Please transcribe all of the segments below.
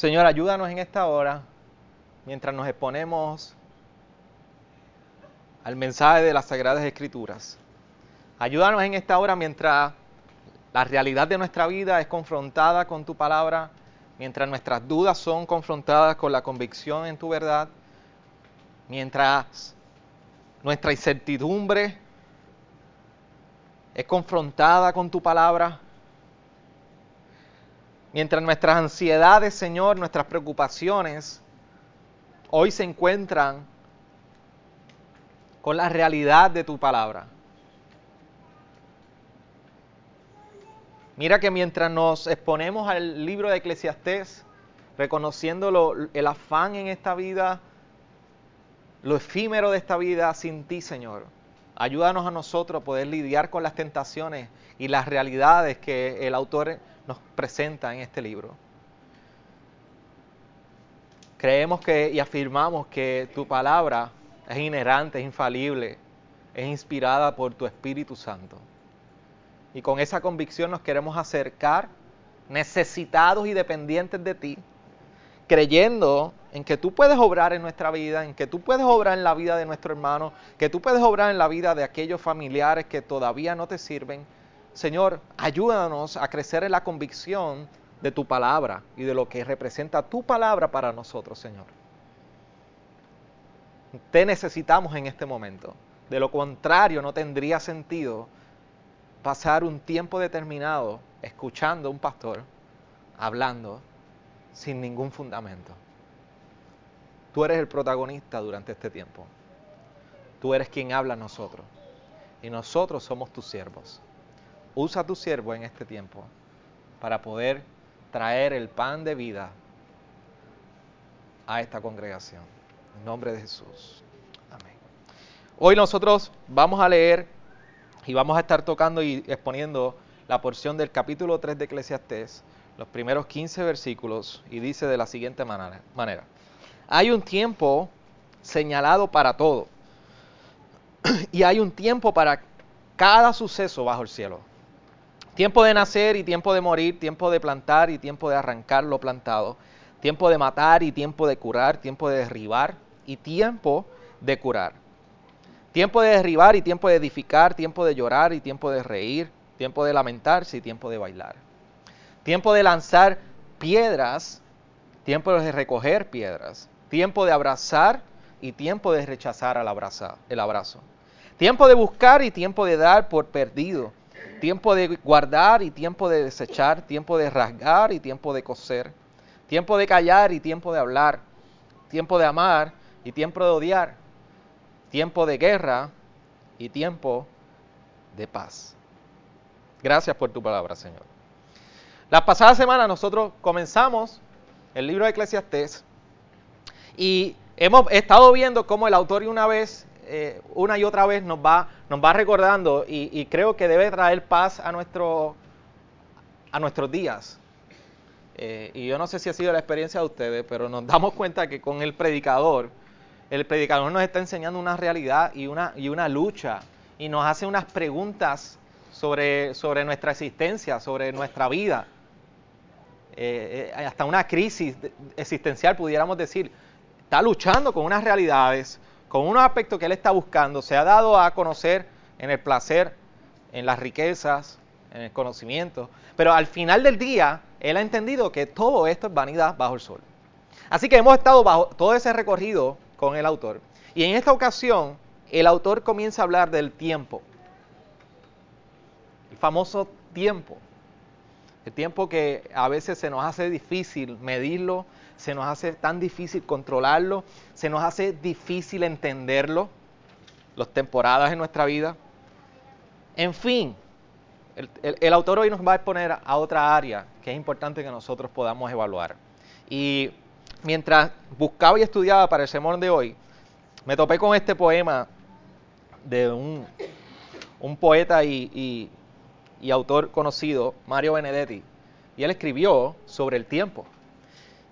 Señor, ayúdanos en esta hora, mientras nos exponemos al mensaje de las Sagradas Escrituras. Ayúdanos en esta hora mientras la realidad de nuestra vida es confrontada con tu palabra, mientras nuestras dudas son confrontadas con la convicción en tu verdad, mientras nuestra incertidumbre es confrontada con tu palabra, mientras nuestras ansiedades, Señor, nuestras preocupaciones hoy se encuentran con la realidad de tu palabra. Mira que mientras nos exponemos al libro de Eclesiastés, reconociendo el afán en esta vida, lo efímero de esta vida sin ti, Señor, ayúdanos a nosotros a poder lidiar con las tentaciones y las realidades que el autor nos presenta en este libro. Creemos que y afirmamos que tu palabra es inherente, es infalible, es inspirada por tu Espíritu Santo. Y con esa convicción nos queremos acercar, necesitados y dependientes de ti, creyendo en que tú puedes obrar en nuestra vida, en que tú puedes obrar en la vida de nuestro hermano, que tú puedes obrar en la vida de aquellos familiares que todavía no te sirven. Señor, ayúdanos a crecer en la convicción de tu palabra y de lo que representa tu palabra para nosotros, Señor. Te necesitamos en este momento. De lo contrario, no tendría sentido pasar un tiempo determinado escuchando a un pastor hablando sin ningún fundamento. Tú eres el protagonista durante este tiempo. Tú eres quien habla a nosotros. Y nosotros somos tus siervos. Usa tu siervo en este tiempo para poder traer el pan de vida a esta congregación. En nombre de Jesús. Amén. Hoy nosotros vamos a leer y vamos a estar tocando y exponiendo la porción del capítulo 3 de Eclesiastés, los primeros 15 versículos, y dice de la siguiente manera. Hay un tiempo señalado para todo, y hay un tiempo para cada suceso bajo el cielo. Tiempo de nacer y tiempo de morir, tiempo de plantar y tiempo de arrancar lo plantado, tiempo de matar y tiempo de curar, tiempo de derribar y tiempo de curar Tiempo de derribar y tiempo de edificar, tiempo de llorar y tiempo de reír, tiempo de lamentarse y tiempo de bailar. Tiempo de lanzar piedras, tiempo de recoger piedras, tiempo de abrazar y tiempo de rechazar el abrazo. Tiempo de buscar y tiempo de dar por perdido. Tiempo de guardar y tiempo de desechar. Tiempo de rasgar y tiempo de coser. Tiempo de callar y tiempo de hablar. Tiempo de amar y tiempo de odiar tiempo de guerra y tiempo de paz. Gracias por tu palabra, Señor. La pasada semana nosotros comenzamos el libro de Eclesiastés y hemos estado viendo cómo el autor una vez, eh, una y otra vez nos va, nos va recordando y, creo que debe traer paz a, nuestro, a nuestros días. Eh, y yo no sé si ha sido la experiencia de ustedes, pero nos damos cuenta que con el predicador, el predicador nos está enseñando una realidad y una, y una lucha y nos hace unas preguntas sobre, sobre nuestra existencia, sobre nuestra vida. Eh, hasta una crisis existencial, pudiéramos decir. Está luchando con unas realidades, con unos aspectos que él está buscando. Se ha dado a conocer en el placer, en las riquezas, en el conocimiento. Pero al final del día, él ha entendido que todo esto es vanidad bajo el sol. Así que hemos estado bajo todo ese recorrido con el autor. Y en esta ocasión, el autor comienza a hablar del tiempo. El famoso tiempo. El tiempo que a veces se nos hace difícil medirlo, se nos hace tan difícil controlarlo, se nos hace difícil entenderlo, las temporadas en nuestra vida. En fin, el, autor hoy nos va a exponer a otra área que es importante que nosotros podamos evaluar. Y mientras buscaba y estudiaba para el sermón de hoy, me topé con este poema de un, poeta y, autor conocido, Mario Benedetti, y él escribió sobre el tiempo.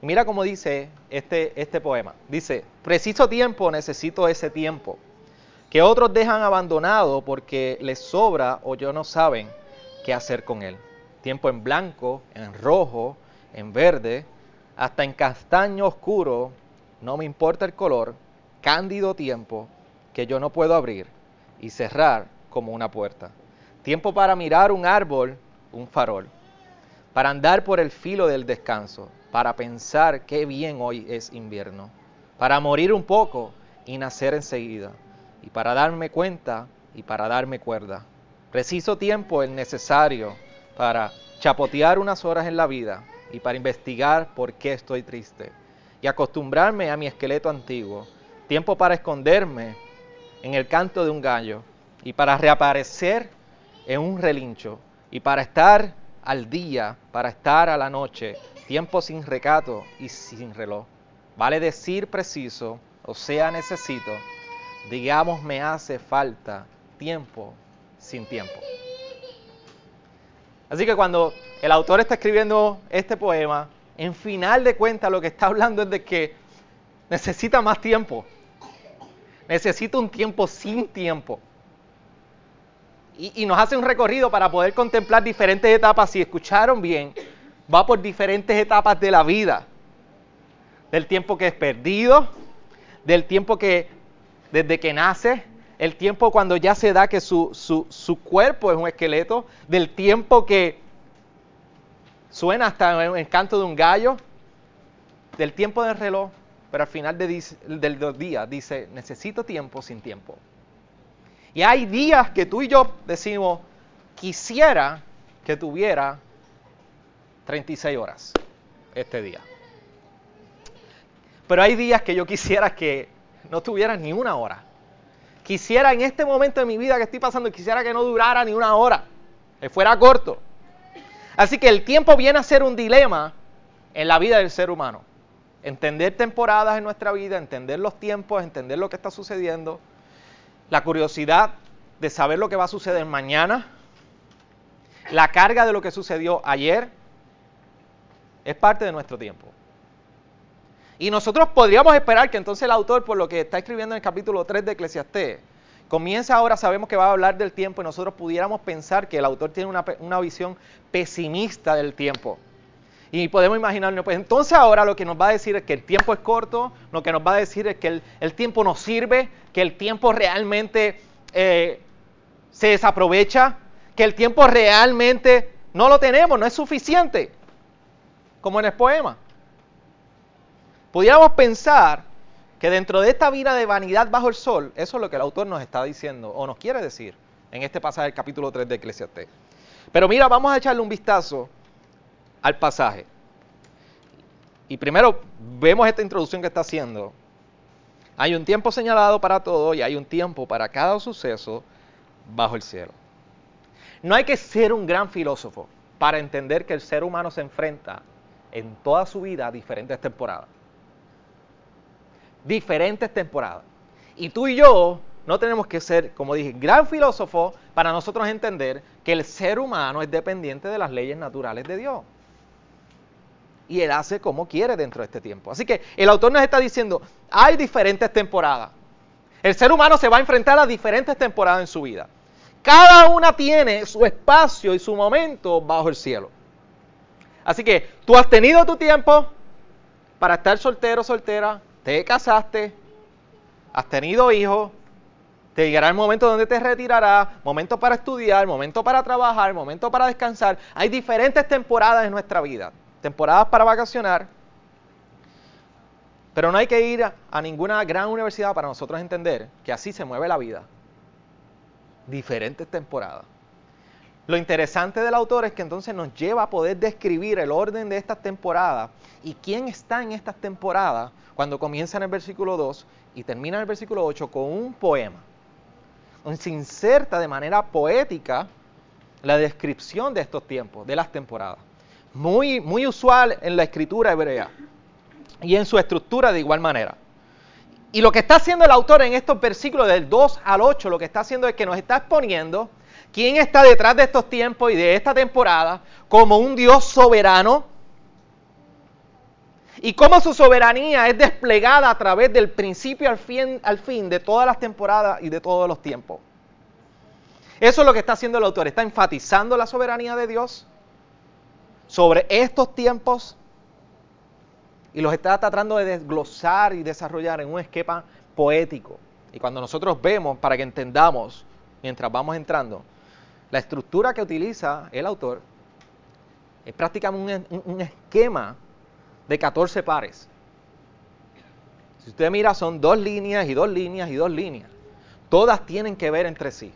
Mira cómo dice este, este poema. Dice, preciso tiempo necesito ese tiempo, que otros dejan abandonado porque les sobra o yo no saben qué hacer con él. Tiempo en blanco, en rojo, en verde, hasta en castaño oscuro, no me importa el color, cándido tiempo que yo no puedo abrir y cerrar como una puerta. Tiempo para mirar un árbol, un farol, para andar por el filo del descanso, para pensar qué bien hoy es invierno, para morir un poco y nacer enseguida, y para darme cuenta y para darme cuerda. Preciso tiempo el necesario para chapotear unas horas en la vida y para investigar por qué estoy triste y acostumbrarme a mi esqueleto antiguo. Tiempo para esconderme en el canto de un gallo y para reaparecer en un relincho y para estar al día, para estar a la noche, tiempo sin recato y sin reloj. Vale decir preciso, o sea, necesito, digamos me hace falta tiempo sin tiempo. Así que cuando el autor está escribiendo este poema, en final de cuentas lo que está hablando es de que necesita más tiempo. Necesita un tiempo sin tiempo. Y, y, nos hace un recorrido para poder contemplar diferentes etapas. Si escucharon bien, va por diferentes etapas de la vida. Del tiempo que es perdido, del tiempo que desde que nace, el tiempo cuando ya se da que su, su, su cuerpo es un esqueleto, del tiempo que suena hasta el canto de un gallo, del tiempo del reloj, pero al final de, del dos días dice, necesito tiempo sin tiempo. Y hay días que tú y yo decimos, quisiera que tuviera 36 horas este día. Pero hay días que yo quisiera que no tuviera ni una hora. Quisiera en este momento de mi vida que estoy pasando, quisiera que no durara ni una hora, que fuera corto. Así que el tiempo viene a ser un dilema en la vida del ser humano. Entender temporadas en nuestra vida, entender los tiempos, entender lo que está sucediendo, la curiosidad de saber lo que va a suceder mañana, la carga de lo que sucedió ayer, es parte de nuestro tiempo. Y nosotros podríamos esperar que entonces el autor, por lo que está escribiendo en el capítulo 3 de Eclesiastés, comienza ahora, sabemos que va a hablar del tiempo y nosotros pudiéramos pensar que el autor tiene una, visión pesimista del tiempo. Y podemos imaginarnos, pues entonces ahora lo que nos va a decir es que el tiempo es corto, lo que nos va a decir es que el, el tiempo no sirve, que el tiempo realmente eh, se desaprovecha, que el tiempo realmente no lo tenemos, no es suficiente, como en el poema. Pudiéramos pensar que dentro de esta vida de vanidad bajo el sol, eso es lo que el autor nos está diciendo o nos quiere decir en este pasaje del capítulo 3 de Eclesiastés. Pero mira, vamos a echarle un vistazo al pasaje. Y primero vemos esta introducción que está haciendo. Hay un tiempo señalado para todo y hay un tiempo para cada suceso bajo el cielo. No hay que ser un gran filósofo para entender que el ser humano se enfrenta en toda su vida diferentes temporadas diferentes temporadas. Y tú y yo no tenemos que ser, como dije, gran filósofo para nosotros entender que el ser humano es dependiente de las leyes naturales de Dios. Y Él hace como quiere dentro de este tiempo. Así que el autor nos está diciendo, hay diferentes temporadas. El ser humano se va a enfrentar a diferentes temporadas en su vida. Cada una tiene su espacio y su momento bajo el cielo. Así que tú has tenido tu tiempo para estar soltero, soltera, te casaste, has tenido hijos, te llegará el momento donde te retirarás, momento para estudiar, momento para trabajar, momento para descansar. Hay diferentes temporadas en nuestra vida, temporadas para vacacionar, pero no hay que ir a ninguna gran universidad para nosotros entender que así se mueve la vida. Diferentes temporadas. Lo interesante del autor es que entonces nos lleva a poder describir el orden de estas temporadas y quién está en estas temporadas cuando comienza en el versículo 2 y termina en el versículo 8 con un poema, donde se inserta de manera poética la descripción de estos tiempos, de las temporadas. Muy, muy usual en la escritura hebrea y en su estructura de igual manera. Y lo que está haciendo el autor en estos versículos del 2 al 8, lo que está haciendo es que nos está exponiendo quién está detrás de estos tiempos y de esta temporada como un Dios soberano y cómo su soberanía es desplegada a través del principio al fin, de todas las temporadas y de todos los tiempos. Eso es lo que está haciendo el autor, está enfatizando la soberanía de Dios sobre estos tiempos y los está tratando de desglosar y desarrollar en un esquema poético. Y cuando nosotros vemos, para que entendamos, mientras vamos entrando, la estructura que utiliza el autor es prácticamente un, esquema de 14 pares. Si usted mira, son dos líneas y dos líneas y dos líneas. Todas tienen que ver entre sí.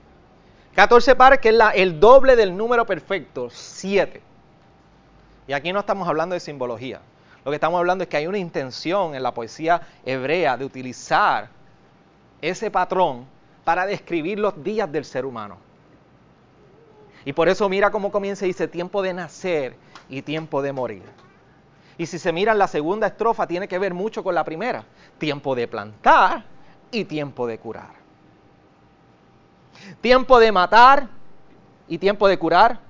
14 pares, que es la, el doble del número perfecto, 7. Y aquí no estamos hablando de simbología. Lo que estamos hablando es que hay una intención en la poesía hebrea de utilizar ese patrón para describir los días del ser humano. Y por eso mira cómo comienza y dice tiempo de nacer y tiempo de morir. Y si se mira la segunda estrofa, tiene que ver mucho con la primera. Tiempo de plantar y tiempo de curar. Tiempo de matar y tiempo de curar.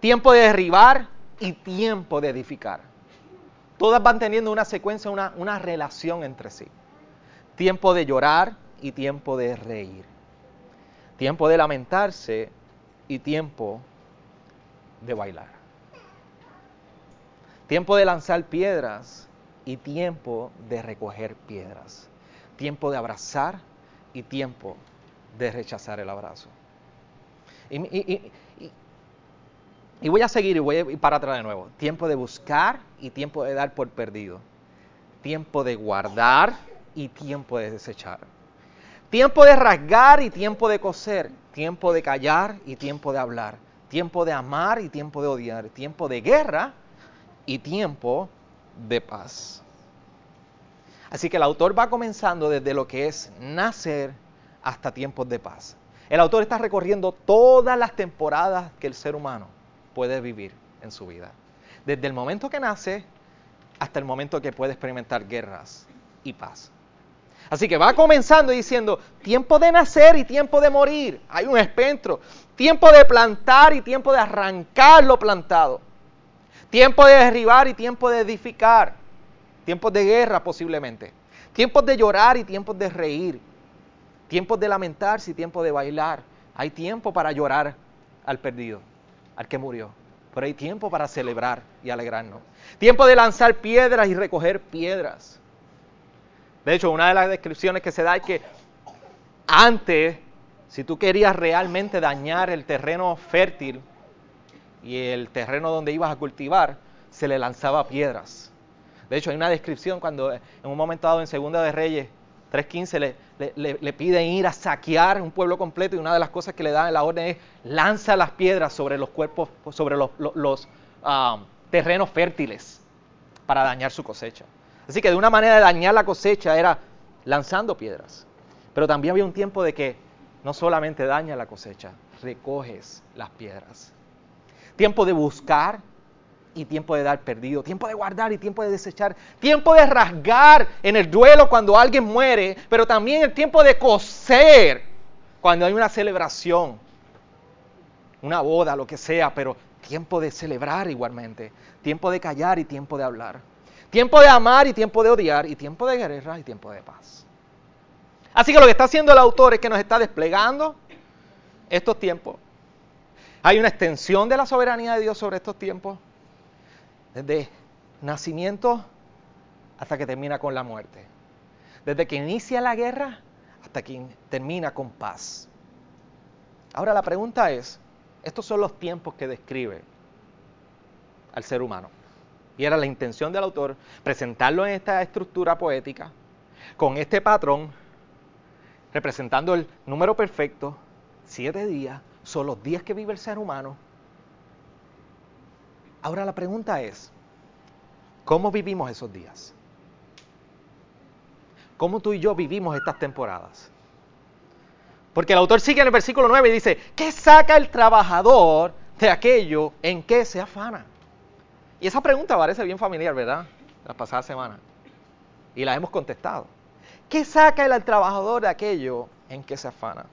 Tiempo de derribar y tiempo de edificar. Todas van teniendo una secuencia, una, una relación entre sí. Tiempo de llorar y tiempo de reír. Tiempo de lamentarse y tiempo de bailar. Tiempo de lanzar piedras y tiempo de recoger piedras. Tiempo de abrazar y tiempo de rechazar el abrazo. Y, voy a seguir y voy a ir para atrás de nuevo. Tiempo de buscar y tiempo de dar por perdido. Tiempo de guardar y tiempo de desechar. Tiempo de rasgar y tiempo de coser. Tiempo de callar y tiempo de hablar. Tiempo de amar y tiempo de odiar. Tiempo de guerra y tiempo de paz. Así que el autor va comenzando desde lo que es nacer hasta tiempos de paz. El autor está recorriendo todas las temporadas que el ser humano puede vivir en su vida. Desde el momento que nace hasta el momento que puede experimentar guerras y paz. Así que va comenzando diciendo tiempo de nacer y tiempo de morir. Hay un espectro. Tiempo de plantar y tiempo de arrancar lo plantado. Tiempo de derribar y tiempo de edificar. Tiempos de guerra posiblemente. Tiempos de llorar y tiempos de reír. Tiempos de lamentarse y tiempos de bailar. Hay tiempo para llorar al perdido, al que murió. Pero hay tiempo para celebrar y alegrarnos. Tiempo de lanzar piedras y recoger piedras. De hecho, una de las descripciones que se da es que antes, si tú querías realmente dañar el terreno fértil, y el terreno donde ibas a cultivar, se le lanzaba piedras. De hecho, hay una descripción cuando en un momento dado en Segunda de Reyes 3.15 le, le, piden ir a saquear un pueblo completo y una de las cosas que le dan en la orden es lanza las piedras sobre los cuerpos, sobre los, ah, terrenos fértiles para dañar su cosecha. Así que de una manera de dañar la cosecha era lanzando piedras. Pero también había un tiempo de que no solamente daña la cosecha, recoges las piedras tiempo de buscar y tiempo de dar perdido, tiempo de guardar y tiempo de desechar, tiempo de rasgar en el duelo cuando alguien muere, pero también el tiempo de coser cuando hay una celebración, una boda, lo que sea, pero tiempo de celebrar igualmente, tiempo de callar y tiempo de hablar, tiempo de amar y tiempo de odiar, y tiempo de guerra y tiempo de paz. Así que lo que está haciendo el autor es que nos está desplegando estos tiempos hay una extensión de la soberanía de Dios sobre estos tiempos, desde nacimiento hasta que termina con la muerte, desde que inicia la guerra hasta que termina con paz. Ahora la pregunta es, estos son los tiempos que describe al ser humano. Y era la intención del autor presentarlo en esta estructura poética, con este patrón, representando el número perfecto, siete días, son los días que vive el ser humano. Ahora la pregunta es, ¿cómo vivimos esos días? ¿Cómo tú y yo vivimos estas temporadas? Porque el autor sigue en el versículo 9 y dice, ¿qué saca el trabajador de aquello en que se afana? Y esa pregunta parece bien familiar, ¿verdad? La pasada semana. Y la hemos contestado. ¿Qué saca el trabajador de aquello en que se afana?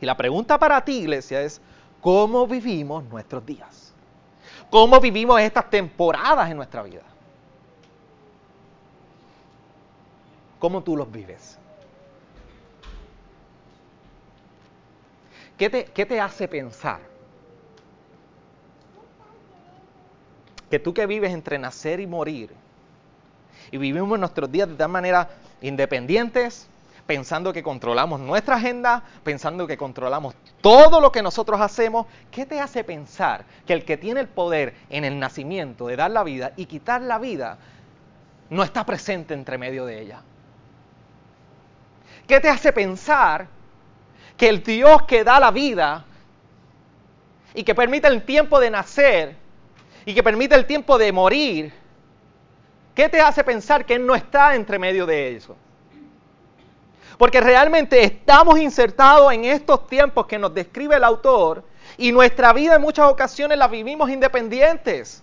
Y la pregunta para ti, iglesia, es, ¿cómo vivimos nuestros días? ¿Cómo vivimos estas temporadas en nuestra vida? ¿Cómo tú los vives? ¿Qué te, qué te hace pensar? Que tú que vives entre nacer y morir, y vivimos nuestros días de tal manera independientes, pensando que controlamos nuestra agenda, pensando que controlamos todo lo que nosotros hacemos, ¿qué te hace pensar que el que tiene el poder en el nacimiento de dar la vida y quitar la vida no está presente entre medio de ella? ¿Qué te hace pensar que el Dios que da la vida y que permite el tiempo de nacer y que permite el tiempo de morir, ¿qué te hace pensar que Él no está entre medio de eso? Porque realmente estamos insertados en estos tiempos que nos describe el autor y nuestra vida en muchas ocasiones la vivimos independientes.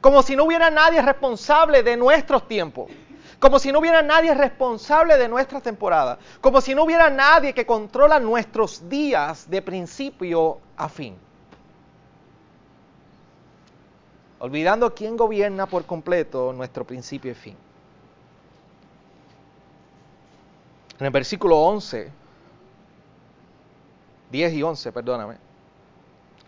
Como si no hubiera nadie responsable de nuestros tiempos. Como si no hubiera nadie responsable de nuestra temporada. Como si no hubiera nadie que controla nuestros días de principio a fin. Olvidando quién gobierna por completo nuestro principio y fin. En el versículo 11, 10 y 11, perdóname.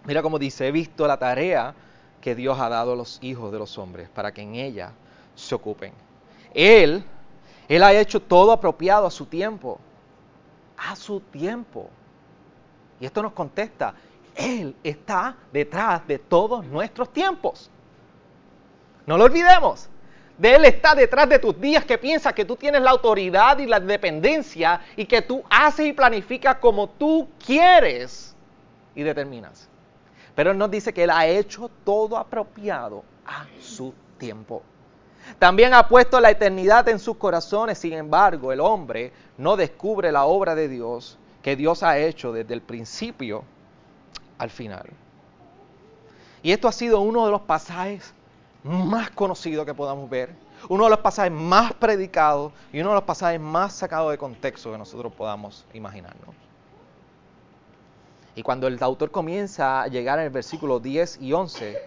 Mira cómo dice, he visto la tarea que Dios ha dado a los hijos de los hombres para que en ella se ocupen. Él, Él ha hecho todo apropiado a su tiempo. A su tiempo. Y esto nos contesta, Él está detrás de todos nuestros tiempos. No lo olvidemos de Él está detrás de tus días, que piensa que tú tienes la autoridad y la dependencia y que tú haces y planificas como tú quieres y determinas. Pero Él nos dice que Él ha hecho todo apropiado a su tiempo. También ha puesto la eternidad en sus corazones, sin embargo, el hombre no descubre la obra de Dios que Dios ha hecho desde el principio al final. Y esto ha sido uno de los pasajes más conocido que podamos ver, uno de los pasajes más predicados y uno de los pasajes más sacados de contexto que nosotros podamos imaginarnos. Y cuando el autor comienza a llegar el versículo 10 y 11,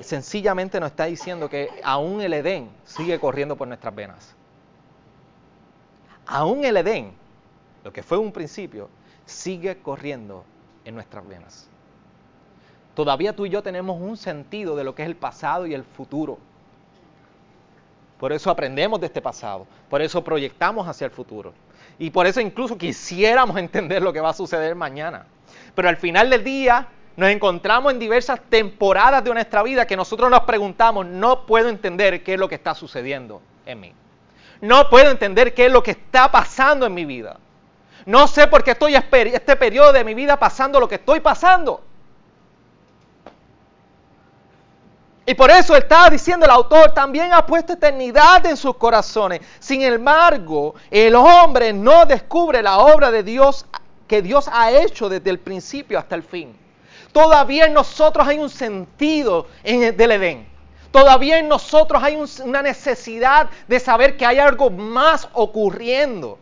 sencillamente nos está diciendo que aún el Edén sigue corriendo por nuestras venas. Aún el Edén, lo que fue un principio, sigue corriendo en nuestras venas. Todavía tú y yo tenemos un sentido de lo que es el pasado y el futuro. Por eso aprendemos de este pasado, por eso proyectamos hacia el futuro. Y por eso incluso quisiéramos entender lo que va a suceder mañana. Pero al final del día nos encontramos en diversas temporadas de nuestra vida que nosotros nos preguntamos, no puedo entender qué es lo que está sucediendo en mí. No puedo entender qué es lo que está pasando en mi vida. No sé por qué estoy este periodo de mi vida pasando lo que estoy pasando. Y por eso está diciendo el autor, también ha puesto eternidad en sus corazones. Sin embargo, el hombre no descubre la obra de Dios que Dios ha hecho desde el principio hasta el fin. Todavía en nosotros hay un sentido en del Edén. Todavía en nosotros hay una necesidad de saber que hay algo más ocurriendo.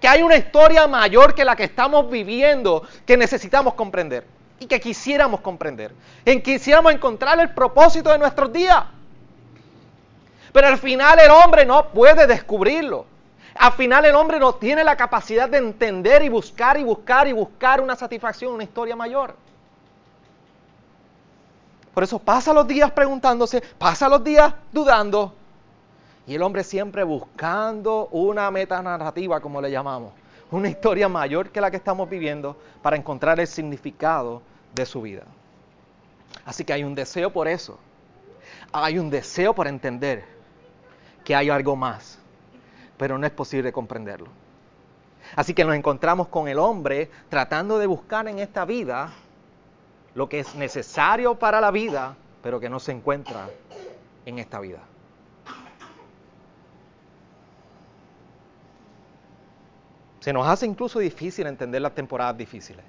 Que hay una historia mayor que la que estamos viviendo que necesitamos comprender y que quisiéramos comprender, en que quisiéramos encontrar el propósito de nuestros días. Pero al final el hombre no puede descubrirlo. Al final el hombre no tiene la capacidad de entender y buscar y buscar y buscar una satisfacción, una historia mayor. Por eso pasa los días preguntándose, pasa los días dudando. Y el hombre siempre buscando una metanarrativa, como le llamamos. Una historia mayor que la que estamos viviendo para encontrar el significado de su vida. Así que hay un deseo por eso. Hay un deseo por entender que hay algo más, pero no es posible comprenderlo. Así que nos encontramos con el hombre tratando de buscar en esta vida lo que es necesario para la vida, pero que no se encuentra en esta vida. Se nos hace incluso difícil entender las temporadas difíciles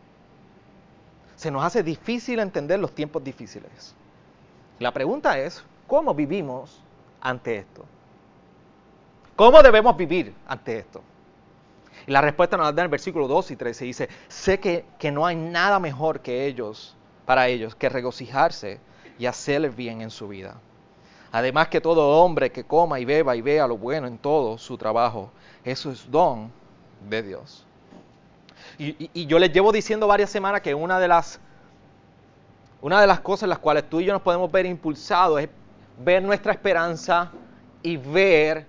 se nos hace difícil entender los tiempos difíciles. La pregunta es, ¿cómo vivimos ante esto? ¿Cómo debemos vivir ante esto? Y la respuesta nos da en el versículo 2 y 13. Dice, sé que, que no hay nada mejor que ellos, para ellos, que regocijarse y hacer bien en su vida. Además que todo hombre que coma y beba y vea lo bueno en todo su trabajo, eso es don de Dios. Y, yo les llevo diciendo varias semanas que una de las una de las cosas en las cuales tú y yo nos podemos ver impulsados es ver nuestra esperanza y ver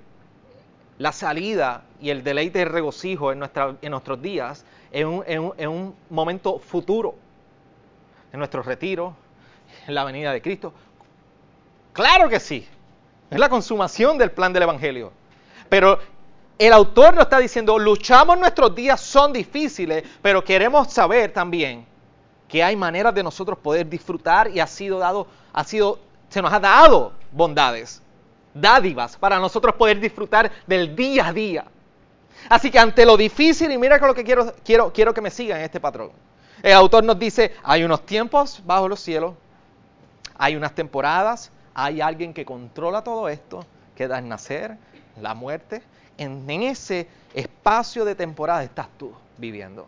la salida y el deleite y regocijo en, nuestra, en nuestros días en un, en un momento futuro, en nuestro retiro, en la venida de Cristo. Claro que sí, es la consumación del plan del Evangelio. Pero el autor nos está diciendo, luchamos nuestros días, son difíciles, pero queremos saber también que hay maneras de nosotros poder disfrutar y ha sido dado, ha sido, se nos ha dado bondades, dádivas para nosotros poder disfrutar del día a día. Así que ante lo difícil, y mira con lo que quiero, quiero, quiero que me sigan este patrón. El autor nos dice, hay unos tiempos bajo los cielos, hay unas temporadas, hay alguien que controla todo esto, que da el nacer, la muerte. En, ese espacio de temporada estás tú viviendo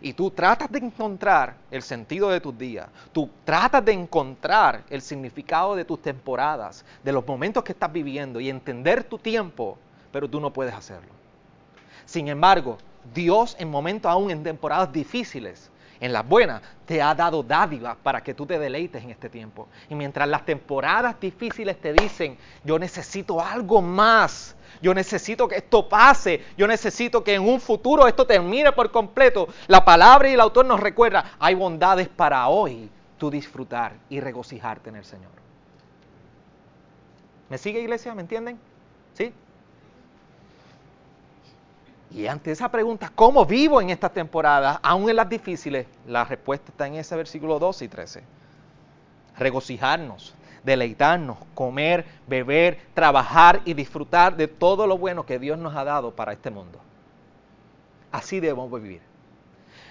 y tú tratas de encontrar el sentido de tus días, tú tratas de encontrar el significado de tus temporadas, de los momentos que estás viviendo y entender tu tiempo, pero tú no puedes hacerlo. Sin embargo, Dios en momentos aún en temporadas difíciles, en las buenas, te ha dado dádivas para que tú te deleites en este tiempo. Y mientras las temporadas difíciles te dicen, yo necesito algo más, yo necesito que esto pase, yo necesito que en un futuro esto termine por completo. La palabra y el autor nos recuerda, hay bondades para hoy tú disfrutar y regocijarte en el Señor. ¿Me sigue iglesia? ¿Me entienden? ¿Sí? Y ante esa pregunta, ¿cómo vivo en esta temporada, aún en las difíciles? La respuesta está en ese versículo 12 y 13. Regocijarnos, deleitarnos, comer, beber, trabajar y disfrutar de todo lo bueno que Dios nos ha dado para este mundo. Así debemos vivir.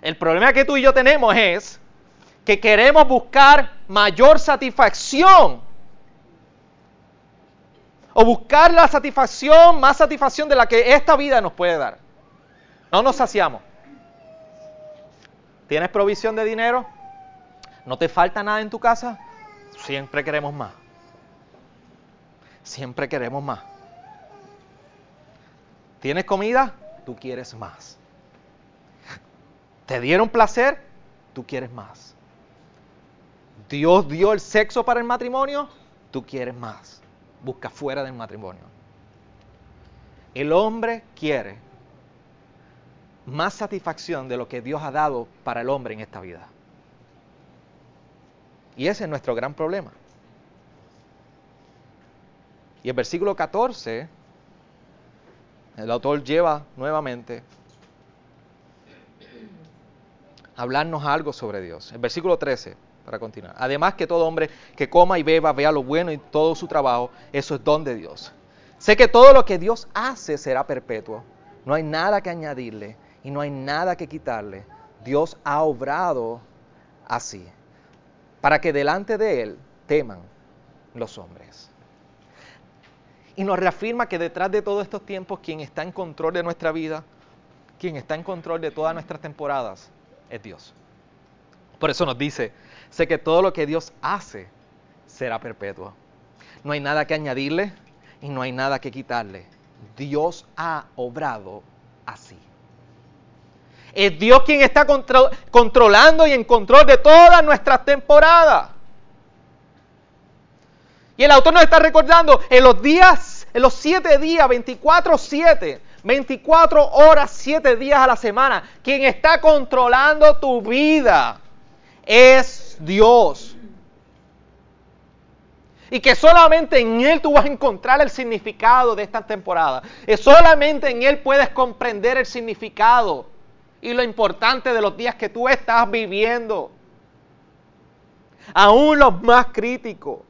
El problema que tú y yo tenemos es que queremos buscar mayor satisfacción o buscar la satisfacción, más satisfacción de la que esta vida nos puede dar. No nos saciamos. ¿Tienes provisión de dinero? ¿No te falta nada en tu casa? Siempre queremos más. Siempre queremos más. ¿Tienes comida? Tú quieres más. ¿Te dieron placer? Tú quieres más. Dios dio el sexo para el matrimonio, tú quieres más. Busca fuera del matrimonio. El hombre quiere más satisfacción de lo que Dios ha dado para el hombre en esta vida. Y ese es nuestro gran problema. Y el versículo 14, el autor lleva nuevamente a hablarnos algo sobre Dios. El versículo 13, para continuar. Además que todo hombre que coma y beba vea lo bueno y todo su trabajo, eso es don de Dios. Sé que todo lo que Dios hace será perpetuo. No hay nada que añadirle y no hay nada que quitarle. Dios ha obrado así para que delante de Él teman los hombres. Y nos reafirma que detrás de todos estos tiempos, quien está en control de nuestra vida, quien está en control de todas nuestras temporadas, es Dios. Por eso nos dice, sé que todo lo que Dios hace será perpetuo. No hay nada que añadirle y no hay nada que quitarle. Dios ha obrado así. Es Dios quien está controlando y en control de todas nuestras temporadas. Y el autor nos está recordando en los días, en los siete días, 24-7, 24 horas, 7 días a la semana, quien está controlando tu vida es Dios. Y que solamente en Él tú vas a encontrar el significado de esta temporada. Es solamente en Él puedes comprender el significado y lo importante de los días que tú estás viviendo. Aún los más críticos.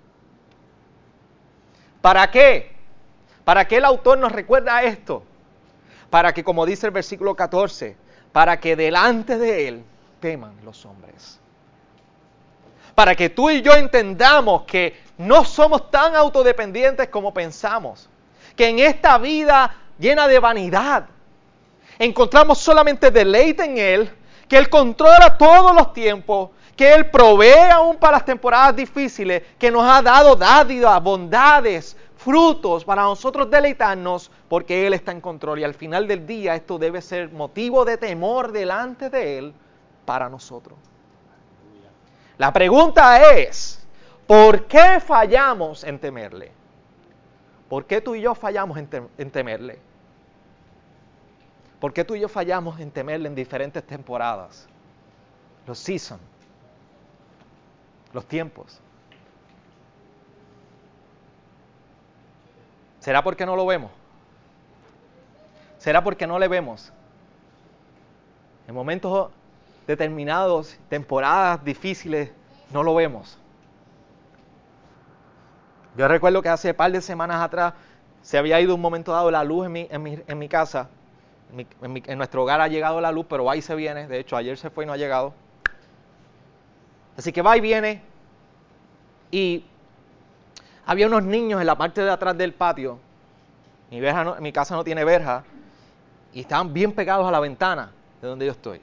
¿Para qué? ¿Para qué el autor nos recuerda esto? Para que, como dice el versículo 14, para que delante de él teman los hombres. Para que tú y yo entendamos que no somos tan autodependientes como pensamos. Que en esta vida llena de vanidad, encontramos solamente deleite en Él, que Él controla todos los tiempos, que Él provee aún para las temporadas difíciles, que nos ha dado dádivas, bondades, frutos para nosotros deleitarnos, porque Él está en control. Y al final del día esto debe ser motivo de temor delante de Él para nosotros. La pregunta es, ¿por qué fallamos en temerle? ¿Por qué tú y yo fallamos en, temerle? ¿Por qué tú y yo fallamos en temerle en diferentes temporadas? Los seasons, los tiempos. ¿Será porque no lo vemos? ¿Será porque no le vemos? En momentos determinados, temporadas difíciles, no lo vemos. Yo recuerdo que hace un par de semanas atrás se había ido un momento dado la luz en mi, casa. En, en, nuestro hogar ha llegado la luz, pero va y se viene. De hecho, ayer se fue y no ha llegado. Así que va y viene. Y había unos niños en la parte de atrás del patio. Mi, verja mi casa no tiene verja. Y estaban bien pegados a la ventana de donde yo estoy.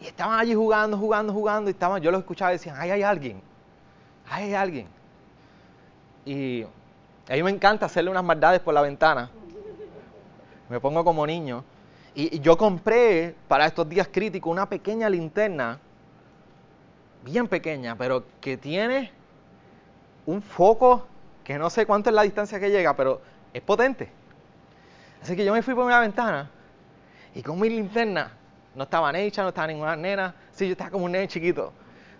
Y estaban allí jugando, jugando, jugando. Y estaban, yo los escuchaba y decían, ahí hay alguien. Ahí hay alguien. Y a mí me encanta hacerle unas maldades por la ventana. Me pongo como niño. Y, yo compré para estos días críticos una pequeña linterna, bien pequeña, pero que tiene un foco que no sé cuánto es la distancia que llega, pero es potente. Así que yo me fui por una ventana y con mi linterna, no estaba Necha, no estaba ninguna nena, sí, yo estaba como un nene chiquito,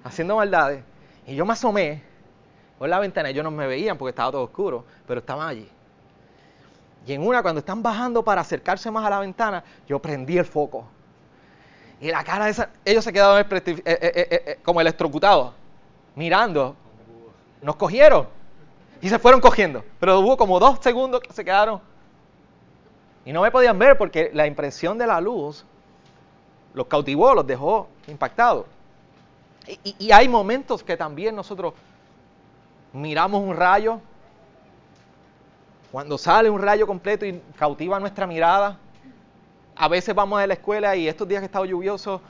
haciendo maldades. Y yo me asomé por la ventana, ellos no me veían porque estaba todo oscuro, pero estaban allí. Y en una, cuando están bajando para acercarse más a la ventana, yo prendí el foco. Y la cara de esa, ellos se quedaron eh, eh, eh, como electrocutados, mirando. Nos cogieron y se fueron cogiendo. Pero hubo como dos segundos que se quedaron. Y no me podían ver porque la impresión de la luz los cautivó, los dejó impactados. y hay momentos que también nosotros miramos un rayo, cuando sale un rayo completo y cautiva nuestra mirada, a veces vamos a la escuela y estos días que ha estado lluvioso,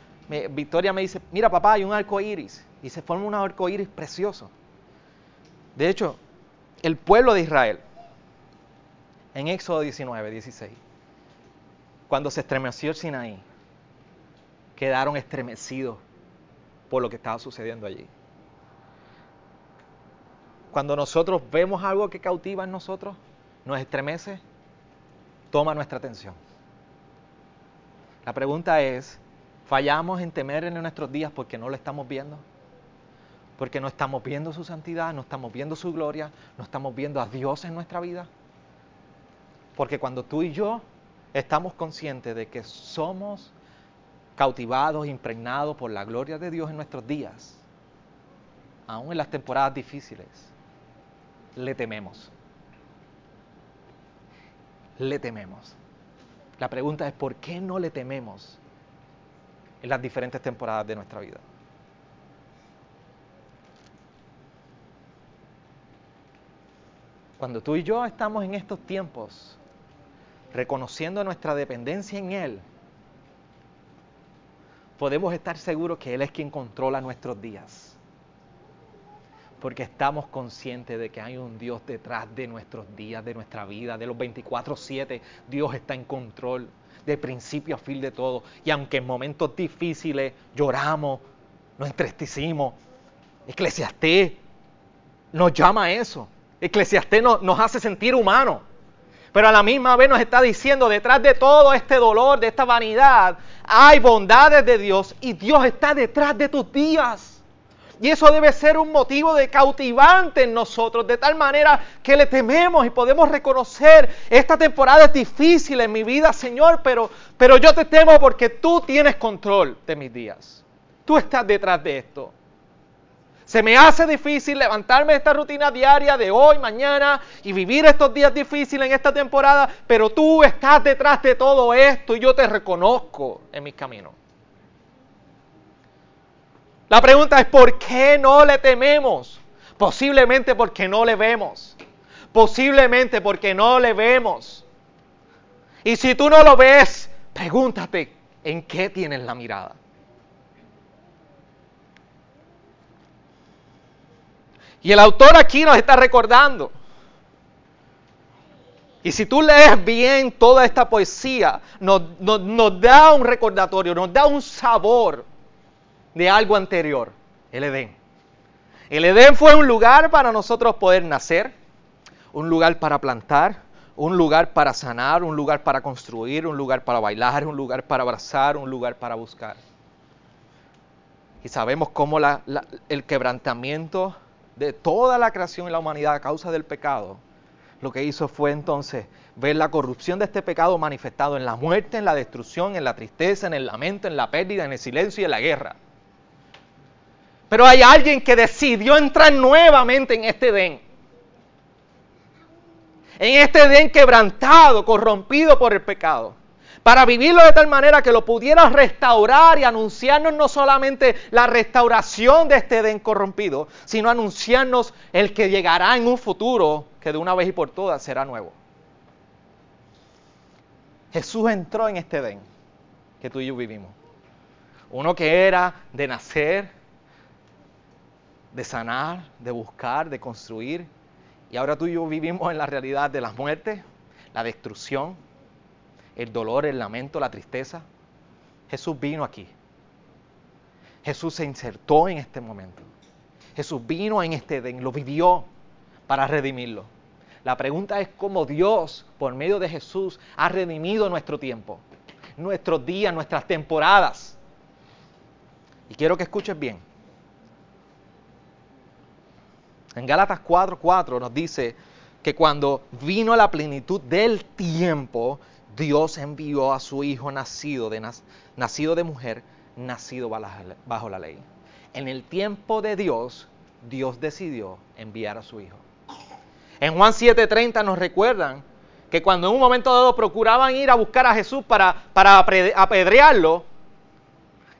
Victoria me dice, mira papá, hay un arco iris. Y se forma un arco iris precioso. De hecho, el pueblo de Israel, en Éxodo 19, 16, cuando se estremeció el Sinaí, quedaron estremecidos por lo que estaba sucediendo allí. Cuando nosotros vemos algo que cautiva en nosotros, nos estremece, toma nuestra atención. La pregunta es, ¿fallamos en temer en nuestros días porque no lo estamos viendo? Porque no estamos viendo su santidad, no estamos viendo su gloria, no estamos viendo a Dios en nuestra vida. Porque cuando tú y yo estamos conscientes de que somos cautivados, impregnados por la gloria de Dios en nuestros días, aún en las temporadas difíciles, le tememos. Le tememos. La pregunta es, ¿por qué no le tememos en las diferentes temporadas de nuestra vida? Cuando tú y yo estamos en estos tiempos reconociendo nuestra dependencia en Él, podemos estar seguros que Él es quien controla nuestros días porque estamos conscientes de que hay un Dios detrás de nuestros días, de nuestra vida, de los 24/7. Dios está en control, de principio a fin de todo. Y aunque en momentos difíciles lloramos, nos entristecimos, Eclesiastés nos llama a eso. Eclesiastés nos, nos hace sentir humanos. Pero a la misma vez nos está diciendo, detrás de todo este dolor, de esta vanidad, hay bondades de Dios y Dios está detrás de tus días. Y eso debe ser un motivo de cautivante en nosotros, de tal manera que le tememos y podemos reconocer, esta temporada es difícil en mi vida, Señor, pero, pero yo te temo porque tú tienes control de mis días. Tú estás detrás de esto. Se me hace difícil levantarme de esta rutina diaria de hoy, mañana y vivir estos días difíciles en esta temporada, pero tú estás detrás de todo esto y yo te reconozco en mis caminos. La pregunta es, ¿por qué no le tememos? Posiblemente porque no le vemos. Posiblemente porque no le vemos. Y si tú no lo ves, pregúntate, ¿en qué tienes la mirada? Y el autor aquí nos está recordando. Y si tú lees bien toda esta poesía, nos, nos da un recordatorio, nos da un sabor de algo anterior, el Edén. El Edén fue un lugar para nosotros poder nacer, un lugar para plantar, un lugar para sanar, un lugar para construir, un lugar para bailar, un lugar para abrazar, un lugar para buscar. Y sabemos cómo el quebrantamiento de toda la creación y la humanidad a causa del pecado, lo que hizo fue entonces ver la corrupción de este pecado manifestado en la muerte, en la destrucción, en la tristeza, en el lamento, en la pérdida, en el silencio y en la guerra. Pero hay alguien que decidió entrar nuevamente en este Edén. En este Edén quebrantado, corrompido por el pecado para vivirlo de tal manera que lo pudiera restaurar y anunciarnos no solamente la restauración de este Edén corrompido, sino anunciarnos el que llegará en un futuro que de una vez y por todas será nuevo. Jesús entró en este Edén que tú y yo vivimos. Uno que era de nacer, de sanar, de buscar, de construir. Y ahora tú y yo vivimos en la realidad de la muerte, la destrucción, el dolor, el lamento, la tristeza. Jesús vino aquí. Jesús se insertó en este momento. Jesús vino en este Edén, lo vivió para redimirlo. La pregunta es cómo Dios, por medio de Jesús, ha redimido nuestro tiempo, nuestros días, nuestras temporadas. Y quiero que escuches bien. En Gálatas 4:4 nos dice que cuando vino la plenitud del tiempo, Dios envió a su Hijo nacido de, nacido de mujer, nacido bajo la ley. En el tiempo de Dios, Dios decidió enviar a su Hijo. En Juan 7:30 nos recuerdan que cuando en un momento dado procuraban ir a buscar a Jesús para, para apedrearlo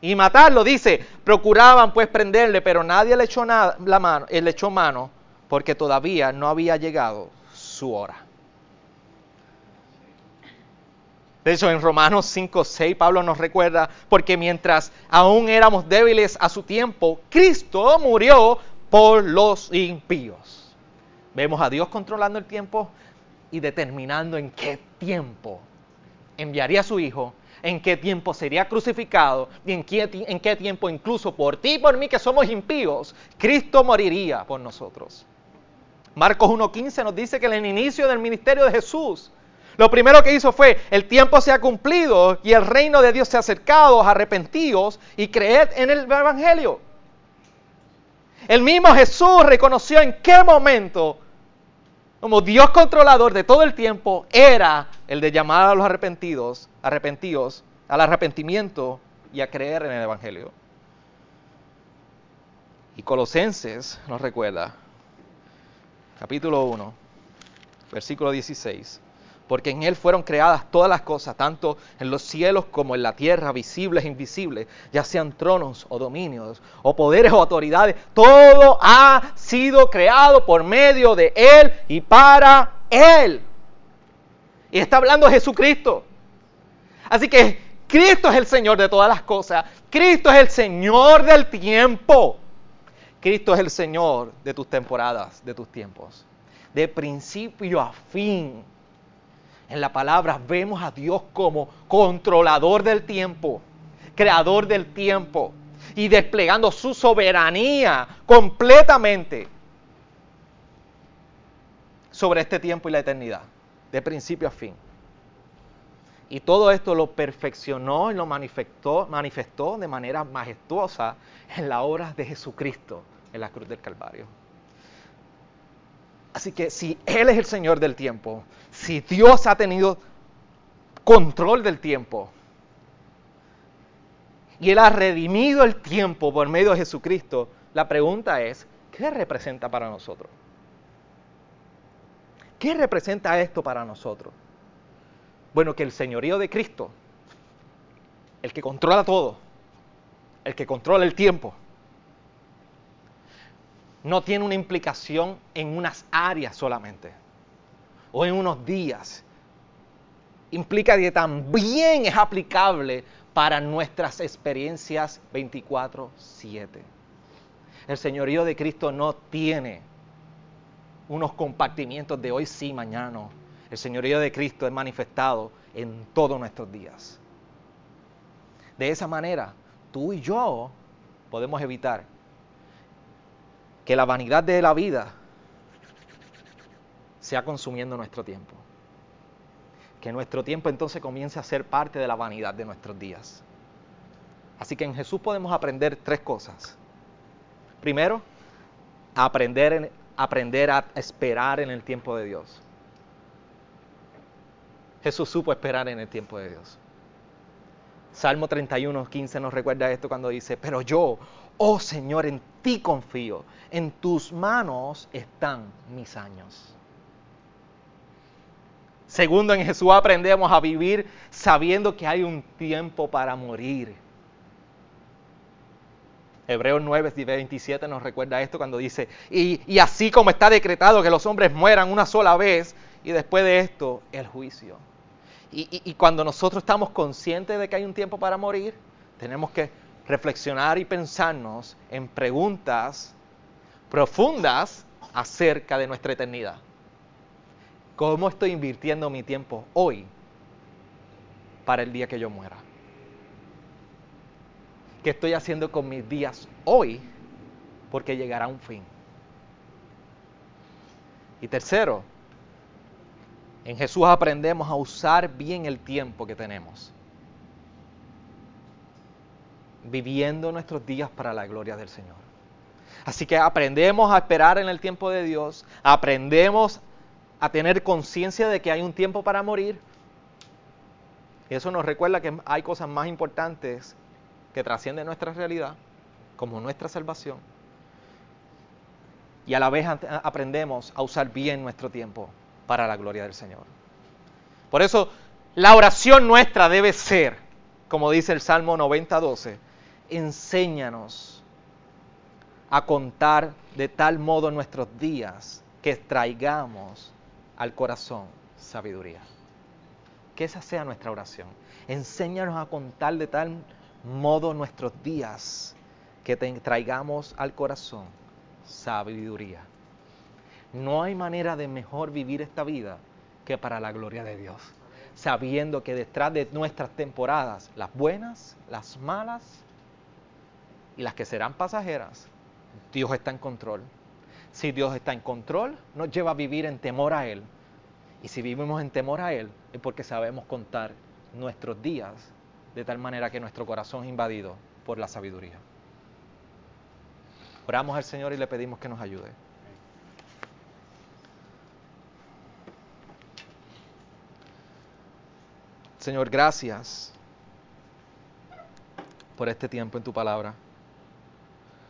y matarlo, dice, procuraban pues prenderle, pero nadie le echó, la mano, le echó mano porque todavía no había llegado su hora. De hecho, en Romanos 5, 6, Pablo nos recuerda, porque mientras aún éramos débiles a su tiempo, Cristo murió por los impíos. Vemos a Dios controlando el tiempo y determinando en qué tiempo enviaría a su Hijo, en qué tiempo sería crucificado y en qué, en qué tiempo incluso por ti y por mí que somos impíos, Cristo moriría por nosotros. Marcos 1.15 nos dice que en el inicio del ministerio de Jesús, lo primero que hizo fue, el tiempo se ha cumplido y el reino de Dios se ha acercado, arrepentidos y creed en el Evangelio. El mismo Jesús reconoció en qué momento, como Dios controlador de todo el tiempo, era el de llamar a los arrepentidos, arrepentidos, al arrepentimiento y a creer en el Evangelio. Y Colosenses nos recuerda, capítulo 1, versículo 16 porque en Él fueron creadas todas las cosas, tanto en los cielos como en la tierra, visibles e invisibles, ya sean tronos o dominios, o poderes o autoridades, todo ha sido creado por medio de Él y para Él. Y está hablando Jesucristo. Así que Cristo es el Señor de todas las cosas, Cristo es el Señor del tiempo, Cristo es el Señor de tus temporadas, de tus tiempos, de principio a fin en la palabra vemos a Dios como controlador del tiempo, creador del tiempo y desplegando su soberanía completamente sobre este tiempo y la eternidad, de principio a fin. Y todo esto lo perfeccionó y lo manifestó, de manera majestuosa en la obra de Jesucristo en la cruz del Calvario. Así que si Él es el Señor del tiempo, si Dios ha tenido control del tiempo y Él ha redimido el tiempo por medio de Jesucristo, la pregunta es, ¿qué representa para nosotros? ¿Qué representa esto para nosotros? Bueno, que el señorío de Cristo, el que controla todo, el que controla el tiempo, no tiene una implicación en unas áreas solamente o en unos días. Implica que también es aplicable para nuestras experiencias 24/7. El señorío de Cristo no tiene unos compartimientos de hoy sí, mañana no. El señorío de Cristo es manifestado en todos nuestros días. De esa manera, tú y yo podemos evitar que la vanidad de la vida sea consumiendo nuestro tiempo. Que nuestro tiempo entonces comience a ser parte de la vanidad de nuestros días. Así que en Jesús podemos aprender tres cosas. Primero, aprender, aprender a esperar en el tiempo de Dios. Jesús supo esperar en el tiempo de Dios. Salmo 31, 15 nos recuerda esto cuando dice, pero yo, oh Señor, en ti confío, en tus manos están mis años. Segundo, en Jesús aprendemos a vivir sabiendo que hay un tiempo para morir. Hebreos 9, 27 nos recuerda esto cuando dice, y, así como está decretado que los hombres mueran una sola vez, y después de esto, el juicio. Y, y cuando nosotros estamos conscientes de que hay un tiempo para morir, tenemos que reflexionar y pensarnos en preguntas profundas acerca de nuestra eternidad. ¿Cómo estoy invirtiendo mi tiempo hoy para el día que yo muera? ¿Qué estoy haciendo con mis días hoy? Porque llegará un fin. Y tercero, en Jesús aprendemos a usar bien el tiempo que tenemos, viviendo nuestros días para la gloria del Señor. Así que aprendemos a esperar en el tiempo de Dios, aprendemos a tener conciencia de que hay un tiempo para morir. Y eso nos recuerda que hay cosas más importantes que trascienden nuestra realidad, como nuestra salvación. Y a la vez aprendemos a usar bien nuestro tiempo para la gloria del Señor. Por eso la oración nuestra debe ser, como dice el Salmo 90:12, enséñanos a contar de tal modo nuestros días que traigamos al corazón sabiduría. Que esa sea nuestra oración. Enséñanos a contar de tal modo nuestros días que te traigamos al corazón sabiduría. No hay manera de mejor vivir esta vida que para la gloria de Dios, sabiendo que detrás de nuestras temporadas, las buenas, las malas y las que serán pasajeras, Dios está en control. Si Dios está en control, nos lleva a vivir en temor a Él. Y si vivimos en temor a Él, es porque sabemos contar nuestros días de tal manera que nuestro corazón es invadido por la sabiduría. Oramos al Señor y le pedimos que nos ayude. Señor, gracias por este tiempo en tu palabra.